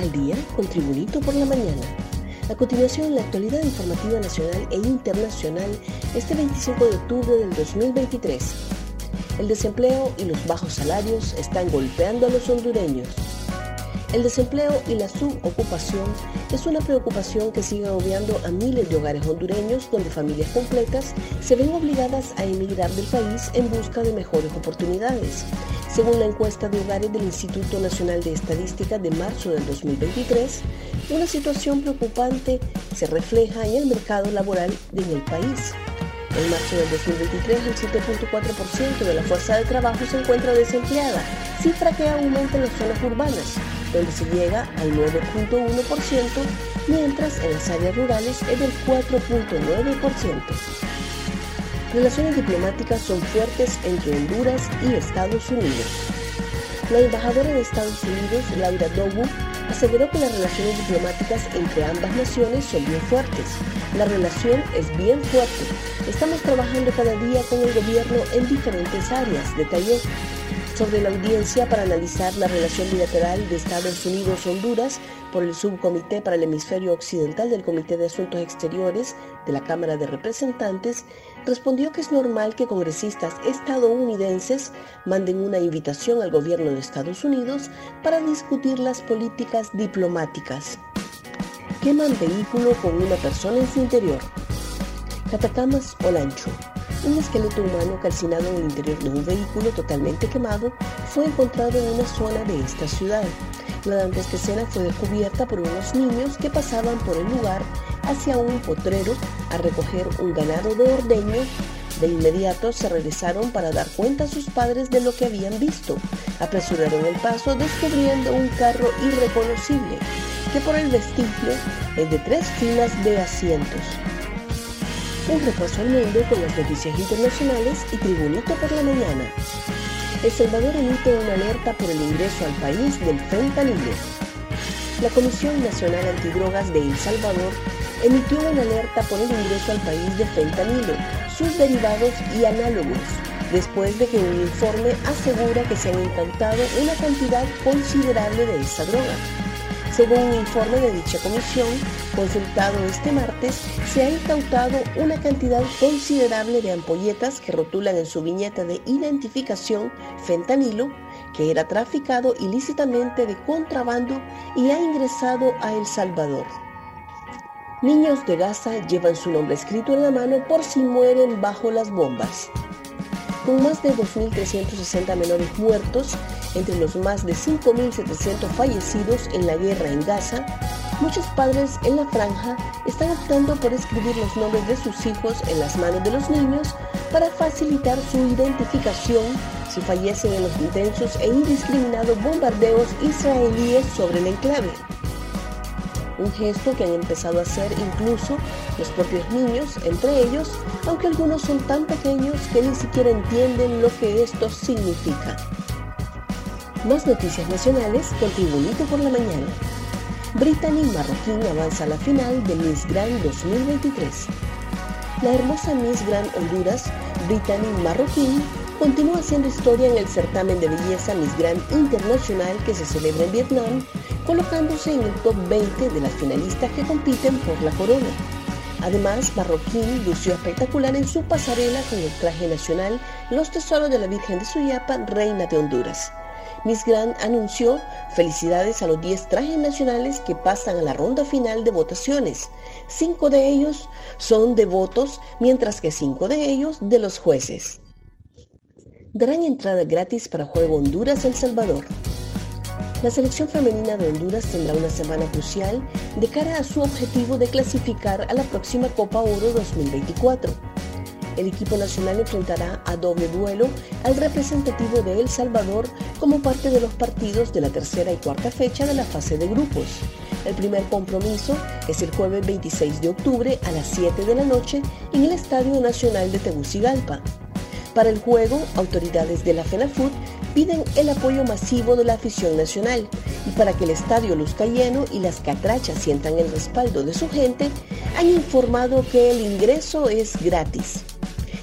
Al día con Tribunito por la mañana. A continuación, la actualidad informativa nacional e internacional este 25 de octubre del 2023. El desempleo y los bajos salarios están golpeando a los hondureños. El desempleo y la subocupación es una preocupación que sigue obviando a miles de hogares hondureños donde familias completas se ven obligadas a emigrar del país en busca de mejores oportunidades. Según la encuesta de hogares del Instituto Nacional de Estadística de marzo del 2023, una situación preocupante se refleja en el mercado laboral en el país. En marzo del 2023, el 7.4% de la fuerza de trabajo se encuentra desempleada, cifra que aumenta en las zonas urbanas, donde se llega al 9.1%, mientras en las áreas rurales es del 4.9%. Relaciones diplomáticas son fuertes entre Honduras y Estados Unidos. La embajadora de Estados Unidos, Laura Dogu, aseguró que las relaciones diplomáticas entre ambas naciones son bien fuertes. La relación es bien fuerte. Estamos trabajando cada día con el gobierno en diferentes áreas, detalló sobre la audiencia para analizar la relación bilateral de Estados Unidos-Honduras por el Subcomité para el Hemisferio Occidental del Comité de Asuntos Exteriores de la Cámara de Representantes, respondió que es normal que congresistas estadounidenses manden una invitación al gobierno de Estados Unidos para discutir las políticas diplomáticas. Queman vehículo con una persona en su interior. Catacamas Olancho. Un esqueleto humano calcinado en el interior de un vehículo totalmente quemado fue encontrado en una zona de esta ciudad. La dantesca escena fue descubierta por unos niños que pasaban por el lugar hacia un potrero a recoger un ganado de ordeño. De inmediato se regresaron para dar cuenta a sus padres de lo que habían visto. Apresuraron el paso descubriendo un carro irreconocible que por el vestigio es de tres filas de asientos. Un repaso al mundo con las noticias internacionales y Tribunito por la mañana. El Salvador emite una alerta por el ingreso al país del fentanilo. La Comisión Nacional Antidrogas de El Salvador emitió una alerta por el ingreso al país de fentanilo, sus derivados y análogos, después de que un informe asegura que se han incautado una cantidad considerable de esta droga. Según un informe de dicha comisión, consultado este martes, se ha incautado una cantidad considerable de ampolletas que rotulan en su viñeta de identificación fentanilo, que era traficado ilícitamente de contrabando y ha ingresado a El Salvador. Niños de Gaza llevan su nombre escrito en la mano por si mueren bajo las bombas. Con más de 2.360 menores muertos, entre los más de 5.700 fallecidos en la guerra en Gaza, muchos padres en la franja están optando por escribir los nombres de sus hijos en las manos de los niños para facilitar su identificación si fallecen en los intensos e indiscriminados bombardeos israelíes sobre el enclave. Un gesto que han empezado a hacer incluso los propios niños, entre ellos, aunque algunos son tan pequeños que ni siquiera entienden lo que esto significa. Más noticias nacionales con Tribunito por la mañana. Brittany Marroquín avanza a la final de Miss Grand 2023. La hermosa Miss Grand Honduras, Brittany Marroquín, continúa haciendo historia en el certamen de belleza Miss Grand Internacional que se celebra en Vietnam, colocándose en el top 20 de las finalistas que compiten por la corona. Además, Marroquín lució espectacular en su pasarela con el traje nacional Los Tesoros de la Virgen de Suyapa, Reina de Honduras. Miss Grand anunció felicidades a los 10 trajes nacionales que pasan a la ronda final de votaciones. Cinco de ellos son de votos, mientras que cinco de ellos de los jueces. Darán entrada gratis para Juego Honduras-El Salvador. La selección femenina de Honduras tendrá una semana crucial de cara a su objetivo de clasificar a la próxima Copa Oro 2024. El equipo nacional enfrentará a doble duelo al representativo de El Salvador como parte de los partidos de la tercera y cuarta fecha de la fase de grupos. El primer compromiso es el jueves 26 de octubre a las 7 de la noche en el Estadio Nacional de Tegucigalpa. Para el juego, autoridades de la FENAFUT piden el apoyo masivo de la afición nacional y para que el estadio luzca lleno y las catrachas sientan el respaldo de su gente, han informado que el ingreso es gratis.